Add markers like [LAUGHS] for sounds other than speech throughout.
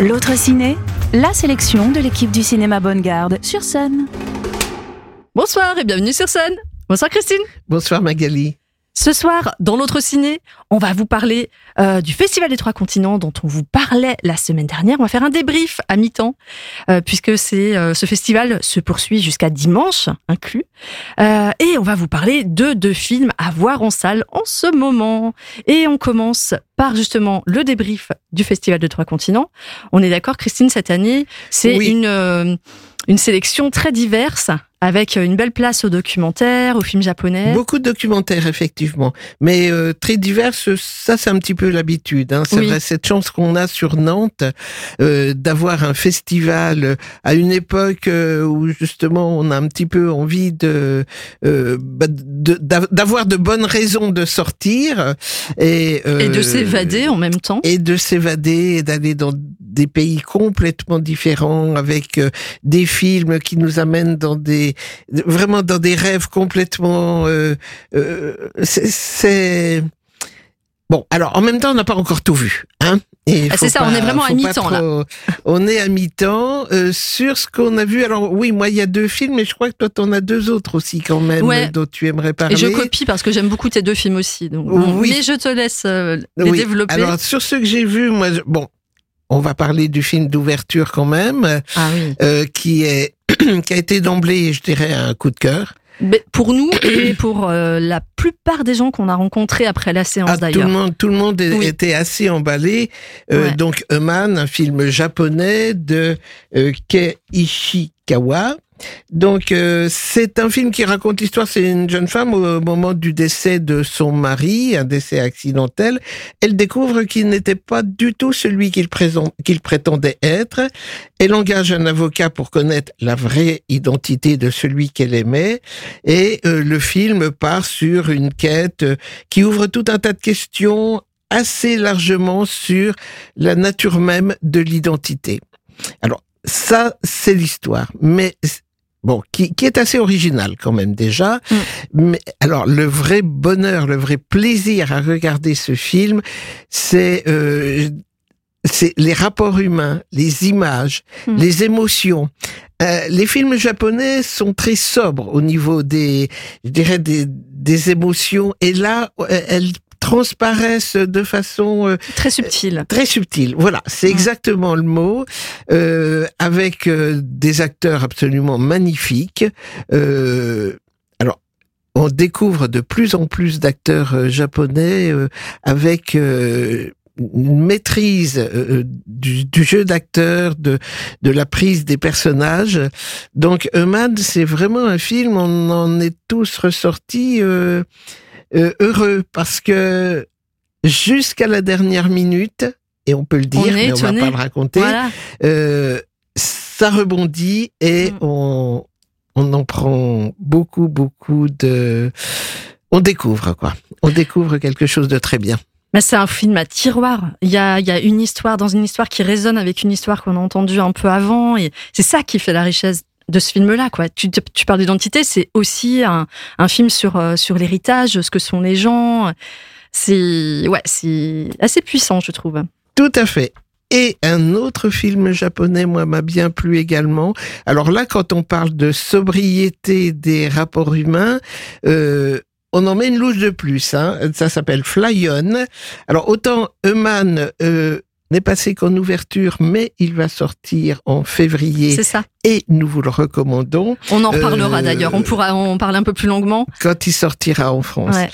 L'autre ciné, la sélection de l'équipe du cinéma Bonne Garde sur scène. Bonsoir et bienvenue sur scène. Bonsoir Christine. Bonsoir Magali. Ce soir, dans l'autre ciné, on va vous parler euh, du Festival des Trois Continents dont on vous parlait la semaine dernière. On va faire un débrief à mi-temps, euh, puisque c'est euh, ce festival se poursuit jusqu'à dimanche inclus. Euh, et on va vous parler de deux films à voir en salle en ce moment. Et on commence par justement le débrief du Festival des Trois Continents. On est d'accord, Christine, cette année, c'est Oui. une, une sélection très diverse, avec une belle place aux documentaires, aux films japonais. Beaucoup de documentaires, effectivement, mais euh, très divers. Ça, c'est un petit peu l'habitude. Hein. C'est Oui. vrai, cette chance qu'on a sur Nantes euh, d'avoir un festival euh, à une époque euh, où justement on a un petit peu envie de euh, bah, de- d'avoir de bonnes raisons de sortir et, euh, Et de s'évader en même temps. et de s'évader et d'aller dans des pays complètement différents avec euh, des films qui nous amènent dans des vraiment dans des rêves complètement euh, euh, c'est- bon alors en même temps on n'a pas encore tout vu hein Ah, c'est ça, pas- on est vraiment à mi-temps, là. On est à mi-temps euh, sur ce qu'on a vu. Alors oui, moi il y a deux films, mais je crois que toi t'en as deux autres aussi quand même Ouais. dont tu aimerais parler. Et je copie parce que j'aime beaucoup tes deux films aussi. Donc, Oui. Mais je te laisse euh, les Oui. développer. Alors sur ce que j'ai vu, moi je- bon, on va parler du film d'ouverture quand même. ah oui. euh, qui est [CLEARS THROAT] qui a été d'emblée, je dirais, un coup de cœur. Mais pour nous et pour euh, la plupart des gens qu'on a rencontrés après la séance Ah, tout le d'ailleurs. monde, tout le monde Oui. était assez emballé. Euh, Ouais. Donc, Eman, un film japonais de Kei Ishikawa. Donc, euh, c'est un film qui raconte l'histoire. C'est une jeune femme au moment du décès de son mari, un décès accidentel. Elle découvre qu'il n'était pas du tout celui qu'il prétendait être. Elle engage un avocat pour connaître la vraie identité de celui qu'elle aimait. Et euh, le film part sur une quête euh, qui ouvre tout un tas de questions assez largement sur la nature même de l'identité. Alors, ça, c'est l'histoire. Mais Bon, qui, qui est assez original quand même déjà. Mm. Mais alors le vrai bonheur, le vrai plaisir à regarder ce film, c'est euh, c'est les rapports humains, les images, Mm. les émotions. Euh, les films japonais sont très sobres au niveau des, je dirais des, des émotions. Et là, elles transparaissent de façon euh, Très subtil. très subtil. Voilà, c'est exactement le mot, euh, avec euh, des acteurs absolument magnifiques. Euh, alors, on découvre de plus en plus d'acteurs euh, japonais euh, avec euh, une maîtrise euh, du, du jeu d'acteur, de, de la prise des personnages. Donc, Eman, c'est vraiment un film, on en est tous ressortis euh, euh, heureux parce que jusqu'à la dernière minute, et on peut le dire, On mais on va étonné. pas le raconter, Voilà. euh, ça rebondit et Mm. on, on en prend beaucoup, beaucoup de... On découvre, quoi. On découvre quelque chose de très bien. Mais c'est un film à tiroir. Il y a, il y a une histoire dans une histoire qui résonne avec une histoire qu'on a entendue un peu avant. Et c'est ça qui fait la richesse de ce film-là. quoi. Tu, parles d'identité, c'est aussi un, film sur, euh, sur l'héritage, ce que sont les gens. C'est ouais, c'est assez puissant, je trouve. Tout à fait. Et un autre film japonais, moi, m'a bien plu également. Alors là, quand on parle de sobriété des rapports humains, euh, on en met une louche de plus. Hein. Ça s'appelle Fly On. Alors autant Eman euh, n'est passé qu'en ouverture, mais il va sortir en février C'est ça. et nous vous le recommandons On en Euh, reparlera d'ailleurs. On pourra en parler un peu plus longuement. quand il sortira en France. Ouais.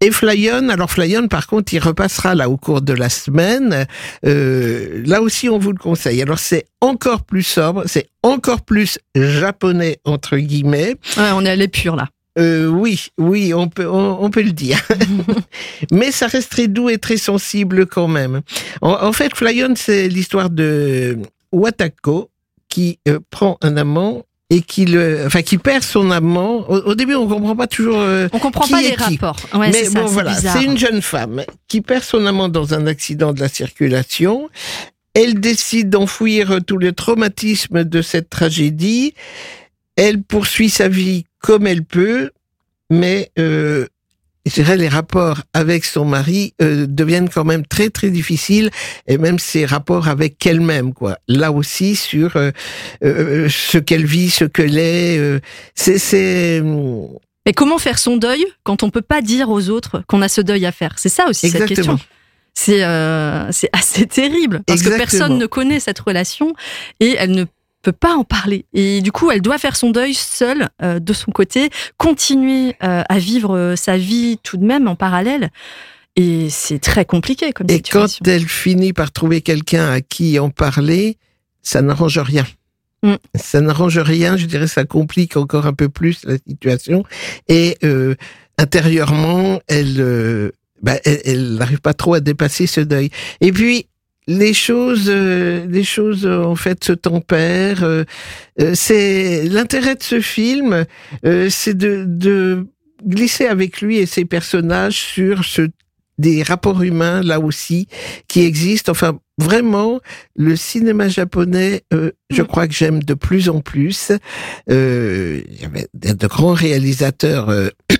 Et Flyon, alors Flyon, par contre, il repassera là au cours de la semaine. Euh, là aussi, on vous le conseille. Alors, c'est encore plus sobre, c'est encore plus japonais entre guillemets. Ouais, on est à l'épure là. Euh, oui, oui, on peut, on, on peut le dire. [LAUGHS] Mais ça reste très doux et très sensible quand même. En, en fait, Flyon, c'est l'histoire de Watako qui euh, prend un amant et qui le, enfin, qui perd son amant. Au, au début, on comprend pas toujours. euh, On comprend Qui pas est les qui rapports. Ouais, mais ça, bon, voilà, c'est une jeune femme qui perd son amant dans un accident de la circulation. Elle décide d'enfouir tout le traumatisme de cette tragédie. Elle poursuit sa vie comme elle peut, mais euh, je dirais, les rapports avec son mari euh, deviennent quand même très très difficiles, et même ses rapports avec elle-même, quoi. Là aussi sur euh, euh, ce qu'elle vit, ce qu'elle est, c'est c'est. Mais comment faire son deuil quand on peut pas dire aux autres qu'on a ce deuil à faire? C'est ça aussi cette question. C'est c'est assez terrible parce que personne ne connaît cette relation et elle ne peut pas en parler. Et du coup, elle doit faire son deuil seule, euh, de son côté, continuer euh, à vivre euh, sa vie tout de même en parallèle. Et c'est très compliqué comme Et situation. quand elle finit par trouver quelqu'un à qui en parler, ça n'arrange rien. Mm. Ça n'arrange rien, je dirais, ça complique encore un peu plus la situation. Et intérieurement, elle, bah, elle n'arrive pas trop à dépasser ce deuil. Et puis, les choses, euh, les choses euh, en fait se tempèrent. Euh, c'est l'intérêt de ce film, c'est de, de glisser avec lui et ses personnages sur ce des rapports humains là aussi qui existent. Enfin, vraiment, le cinéma japonais, euh, je mm. crois que j'aime de plus en plus. Euh, il y avait de grands réalisateurs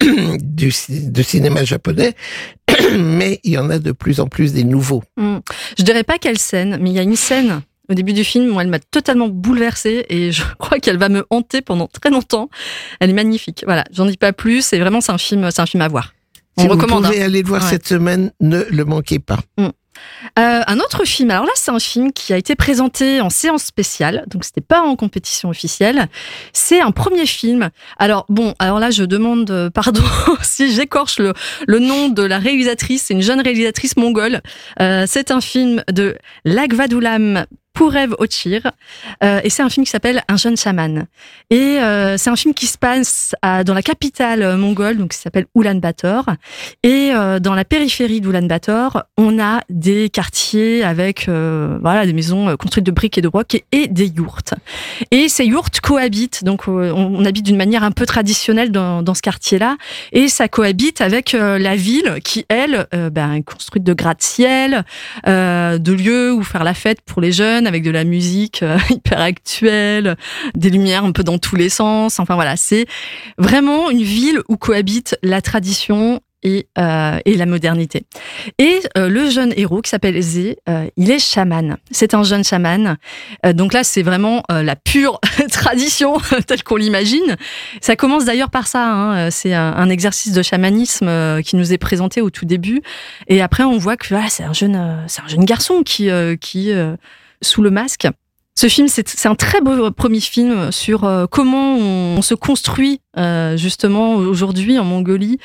[COUGHS] du, de cinéma japonais, [COUGHS] mais il y en a de plus en plus des nouveaux. Mm. Je dirais pas quelle scène, mais il y a une scène au début du film où elle m'a totalement bouleversée et [LAUGHS] je crois qu'elle va me hanter pendant très longtemps. Elle est magnifique. Voilà, j'en dis pas plus. Et vraiment, c'est un film, c'est un film à voir. On si recommande. Vous pouvez hein. aller le voir cette semaine, ne le manquez pas. Mm. Euh, un autre film, alors là c'est un film qui a été présenté en séance spéciale, donc c'était pas en compétition officielle. C'est un premier film. Alors bon, alors là je demande euh, [LAUGHS] pardon si j'écorche le, nom de la réalisatrice, c'est une jeune réalisatrice mongole. Euh, c'est un film de Lagvadulam Pourev Ochir. Euh, et c'est un film qui s'appelle Un jeune chaman. Et euh, c'est un film qui se passe à, dans la capitale mongole, donc qui s'appelle Ulaanbaatar. Et euh, dans la périphérie d'Ulaanbaatar, on a des quartiers avec euh, voilà des maisons construites de briques et de brocs et, des yourtes. Et ces yourtes cohabitent. Donc on, on habite d'une manière un peu traditionnelle dans, dans ce quartier-là. Et ça cohabite avec la ville qui, elle, ben, est construite de gratte-ciel, de lieux où faire la fête pour les jeunes avec de la musique euh, [LAUGHS] hyper actuelle, des lumières un peu dans tous les sens. Enfin voilà, c'est vraiment une ville où cohabite la tradition et, euh, la modernité. Et euh, le jeune héros qui s'appelle Zé, il est chaman. C'est un jeune chaman. donc là, c'est vraiment la pure [LAUGHS] tradition telle qu'on l'imagine. Ça commence d'ailleurs par ça. Hein. C'est un, exercice de chamanisme qui nous est présenté au tout début. Et après, on voit que voilà, c'est un jeune, c'est un jeune garçon qui sous le masque. Ce film, c'est un très beau premier film sur euh, comment on, se construit euh, justement aujourd'hui en Mongolie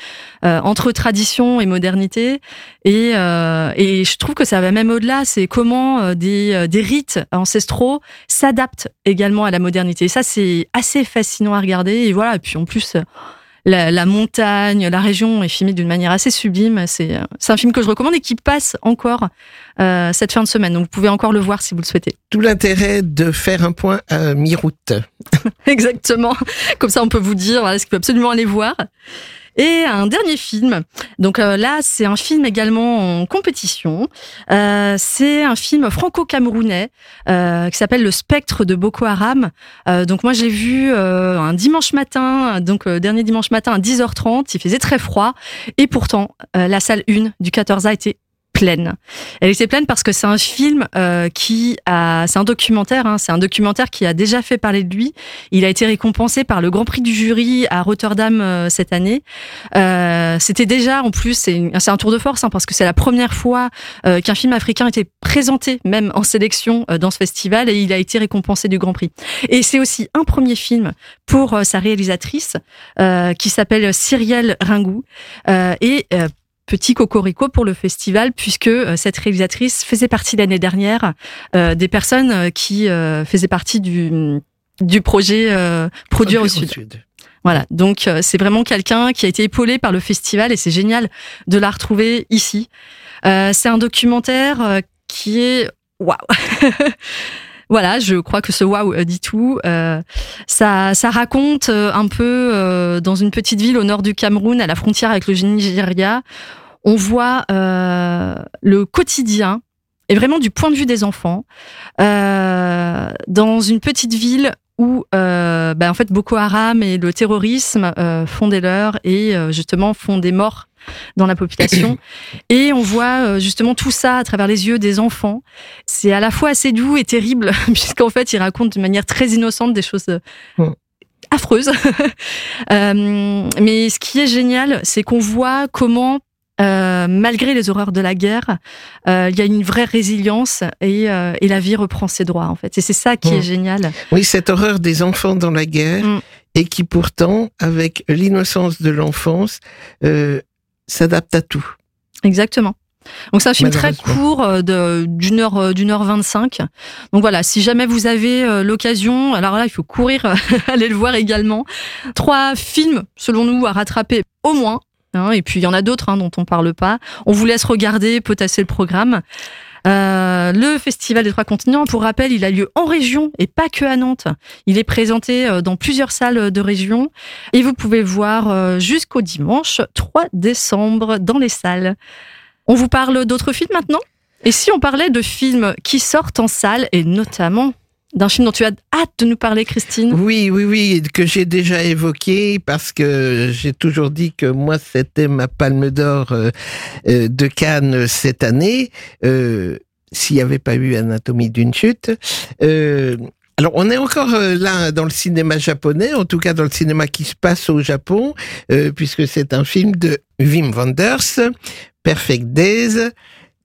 euh, entre tradition et modernité. Et, et je trouve que ça va même au-delà. C'est comment des, des rites ancestraux s'adaptent également à la modernité. Et ça, c'est assez fascinant à regarder. Et voilà. Et puis en plus la, montagne, la région est filmée d'une manière assez sublime. C'est un film que je recommande et qui passe encore euh, cette fin de semaine. Donc vous pouvez encore le voir si vous le souhaitez. Tout l'intérêt de faire un point à mi-route. [LAUGHS] Exactement. Comme ça, on peut vous dire voilà, ce qu'il faut absolument aller voir? Et un dernier film. Donc euh, là, c'est un film également en compétition. Euh, c'est un film franco-camerounais euh, qui s'appelle Le Spectre de Boko Haram. Euh, donc moi, j'ai vu un dimanche matin, donc dernier dimanche matin à 10h30. Il faisait très froid et pourtant la salle 1 du 14A était Elle était pleine parce que c'est un film euh, qui a, c'est un documentaire, hein, c'est un documentaire qui a déjà fait parler de lui. Il a été récompensé par le Grand Prix du jury à Rotterdam euh, cette année. Euh, c'était déjà, en plus, c'est, un tour de force hein, parce que c'est la première fois euh, qu'un film africain était présenté même en sélection euh, dans ce festival et il a été récompensé du Grand Prix. Et c'est aussi un premier film pour sa réalisatrice qui s'appelle Cyrielle Ringou et petit cocorico pour le festival puisque euh, cette réalisatrice faisait partie l'année dernière euh, des personnes euh, qui faisaient partie du, du projet Produire au Sud. Voilà, donc c'est vraiment quelqu'un qui a été épaulé par le festival et c'est génial de la retrouver ici. c'est un documentaire qui est waouh. [LAUGHS] voilà, je crois que ce waouh dit tout. ça, ça raconte un peu dans une petite ville au nord du Cameroun, à la frontière avec le Nigeria, on voit euh, le quotidien et vraiment du point de vue des enfants euh, dans une petite ville où euh, bah, en fait Boko Haram et le terrorisme font des leurs et justement font des morts dans la population. [COUGHS] et on voit justement tout ça à travers les yeux des enfants. C'est à la fois assez doux et terrible, [LAUGHS] puisqu'en fait, il raconte de manière très innocente des choses mm. affreuses. [LAUGHS] mais ce qui est génial, c'est qu'on voit comment euh, malgré les horreurs de la guerre, euh, il y a une vraie résilience et, euh, et, la vie reprend ses droits en fait. Et c'est ça qui est mm. génial. Oui, cette horreur des enfants dans la guerre mm. et qui pourtant, avec l'innocence de l'enfance, s'adapte à tout. Exactement. Donc c'est un film très court d'une heure d'une heure vingt-cinq. Donc voilà, si jamais vous avez l'occasion, alors là il faut courir [LAUGHS] aller le voir également. Trois films selon nous à rattraper au moins Hein, et puis il y en a d'autres hein, dont on parle pas. On vous laisse regarder, potasser le programme. Euh, le Festival des Trois Continents, pour rappel, il a lieu en région et pas que à Nantes. Il est présenté euh, dans plusieurs salles de région et vous pouvez voir euh, jusqu'au dimanche 3 décembre dans les salles. On vous parle d'autres films maintenant? Et si on parlait de films qui sortent en salle et notamment d'un film dont tu as hâte de nous parler, Christine. Oui, oui, oui, que j'ai déjà évoqué parce que j'ai toujours dit que moi, c'était ma palme d'or euh, euh, de Cannes cette année. Euh, s'il n'y avait pas eu Anatomie d'une chute. alors, on est encore là dans le cinéma japonais, en tout cas dans le cinéma qui se passe au Japon, puisque c'est un film de Wim Wenders, Perfect Days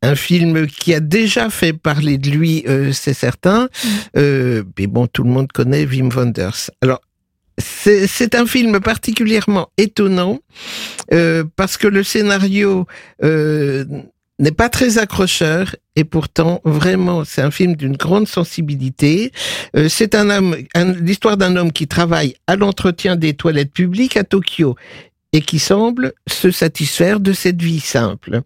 un film qui a déjà fait parler de lui, euh, c'est certain. Mm. Euh, mais bon, tout le monde connaît Wim Wenders. Alors, c'est un film particulièrement étonnant euh, parce que le scénario n'est pas très accrocheur et pourtant vraiment c'est un film d'une grande sensibilité. c'est un homme, l'histoire d'un homme qui travaille à l'entretien des toilettes publiques à Tokyo et qui semble se satisfaire de cette vie simple.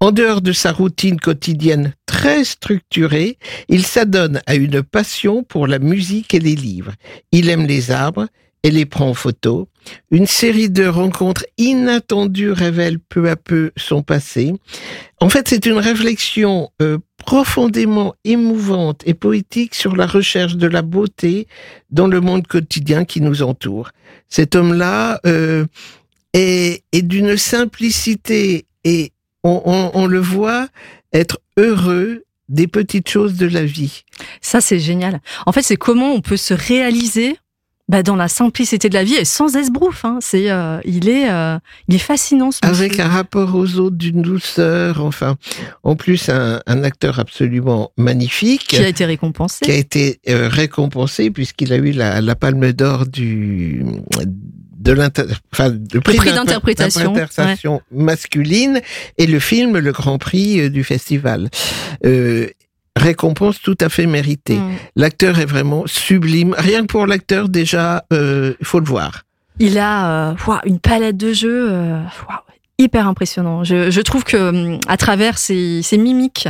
En dehors de sa routine quotidienne très structurée, il s'adonne à une passion pour la musique et les livres. Il aime les arbres et les prend en photo. Une série de rencontres inattendues révèle peu à peu son passé. En fait, c'est une réflexion euh, profondément émouvante et poétique sur la recherche de la beauté dans le monde quotidien qui nous entoure. Cet homme-là euh, et, d'une simplicité et on, le voit être heureux des petites choses de la vie. Ça, c'est génial. En fait, c'est comment on peut se réaliser bah, dans la simplicité de la vie et sans esbrouf. Hein. C'est, euh, il est, euh, il est fascinant. Avec un rapport aux autres d'une douceur. Enfin, en plus un, acteur absolument magnifique qui a été récompensé. Qui a été euh, récompensé puisqu'il a eu la, la Palme d'Or du de enfin, le prix, d'interprétation masculine et le film le Grand Prix euh, du festival. Euh, récompense tout à fait méritée. Mm. L'acteur est vraiment sublime. Rien que pour l'acteur déjà, euh, il faut le voir. Il a euh, une palette de jeux hyper impressionnant. Je, je, trouve que hum, à travers ses, ses mimiques,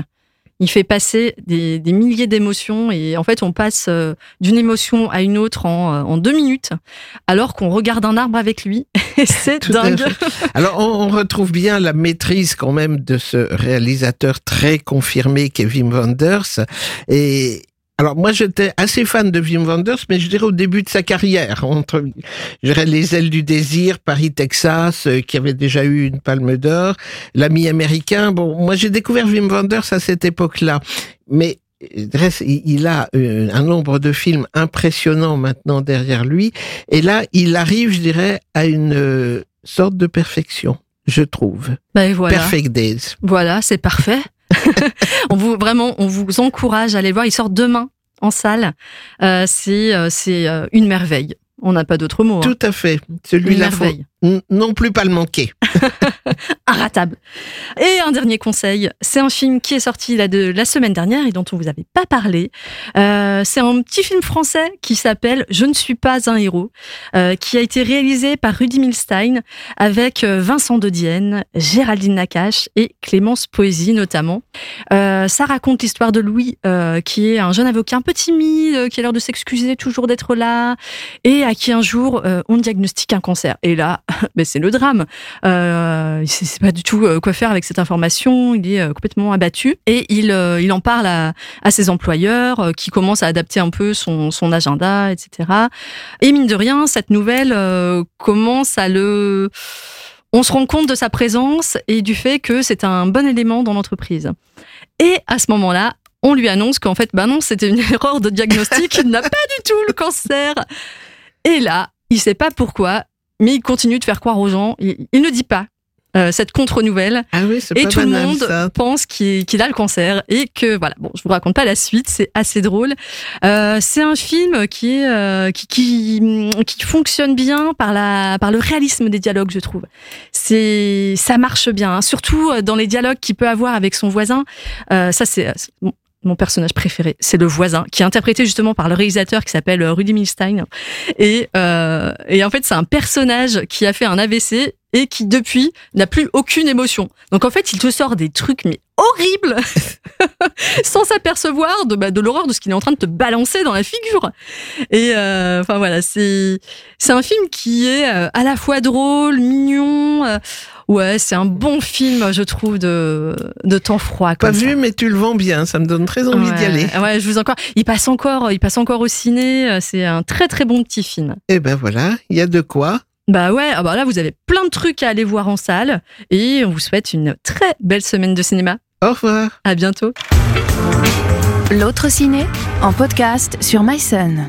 il fait passer des, milliers d'émotions et en fait on passe euh, d'une émotion à une autre en, euh, en deux minutes alors qu'on regarde un arbre avec lui [LAUGHS] c'est dingue. Alors on, retrouve bien la maîtrise quand même de ce réalisateur très confirmé Kevin Wenders et alors moi j'étais assez fan de Wim Wenders, mais je dirais au début de sa carrière, entre je dirais les ailes du désir, Paris, Texas, euh, qui avait déjà eu une Palme d'Or, l'ami américain. Bon, moi j'ai découvert Wim Wenders à cette époque-là, mais euh, il a euh, un nombre de films impressionnants maintenant derrière lui, et là il arrive, je dirais, à une sorte de perfection, je trouve. Ben voilà. Perfect Days. Voilà, c'est parfait. [LAUGHS] on vous vraiment, on vous encourage à aller voir. Il sort demain en salle. Euh, c'est euh, c'est euh, une merveille. On n'a pas d'autre mot. Hein. Tout à fait. Celui-là, non plus pas le manquer. [LAUGHS] [LAUGHS] Inratable. Et un dernier conseil, c'est un film qui est sorti la, semaine dernière et dont on vous avait pas parlé. Euh, c'est un petit film français qui s'appelle Je ne suis pas un héros, euh, qui a été réalisé par Rudy Milstein avec euh, Vincent de Dienne, Géraldine Nakache et Clémence Poésie notamment. Ça raconte l'histoire de Louis, qui est un jeune avocat un peu timide, qui a l'air de s'excuser toujours d'être là, et à qui un jour on diagnostique un cancer. Et là, [LAUGHS] mais c'est le drame. Il sait pas du tout euh, quoi faire avec cette information. Il est euh, complètement abattu et il, euh, il en parle à, ses employeurs qui commencent à adapter un peu son, son agenda, etc. Et mine de rien, cette nouvelle commence à le on se rend compte de sa présence et du fait que c'est un bon élément dans l'entreprise. Et à ce moment-là, on lui annonce qu'en fait, bah non, c'était une [LAUGHS] erreur de diagnostic, il n'a pas du tout le cancer. Et là, il sait pas pourquoi, mais il continue de faire croire aux gens. Il ne dit pas euh, cette contre-nouvelle. Ah oui, Et pas tout le monde ça. pense qu'il a le cancer et que voilà. Bon, je vous raconte pas la suite, c'est assez drôle. Euh, c'est un film qui est euh, qui, qui qui fonctionne bien par la par le réalisme des dialogues, je trouve. C'est ça marche bien, hein. surtout euh, dans les dialogues qu'il peut avoir avec son voisin. Euh, ça c'est mon- personnage préféré, c'est le voisin, qui est interprété justement par le réalisateur qui s'appelle Rudy Milstein. Et, euh, et en fait, c'est un personnage qui a fait un AVC et qui depuis n'a plus aucune émotion. Donc en fait, il te sort des trucs mais horribles [LAUGHS] sans s'apercevoir de, bah, de l'horreur de ce qu'il est en train de te balancer dans la figure. Et euh, enfin voilà, c'est c'est un film qui est euh, à la fois drôle, mignon. euh, ouais, c'est un bon film, je trouve, de de temps froid. Pas Comme ça. vu, mais tu le vends bien. Ça me donne très envie d'y aller. Ouais, je vous encore. Il passe encore, il passe encore au ciné. C'est un très très bon petit film. Eh ben voilà, il y a de quoi. Bah ouais, ah bah là vous avez plein de trucs à aller voir en salle et on vous souhaite une très belle semaine de cinéma. Au revoir. À bientôt. L'autre ciné en podcast sur MySun.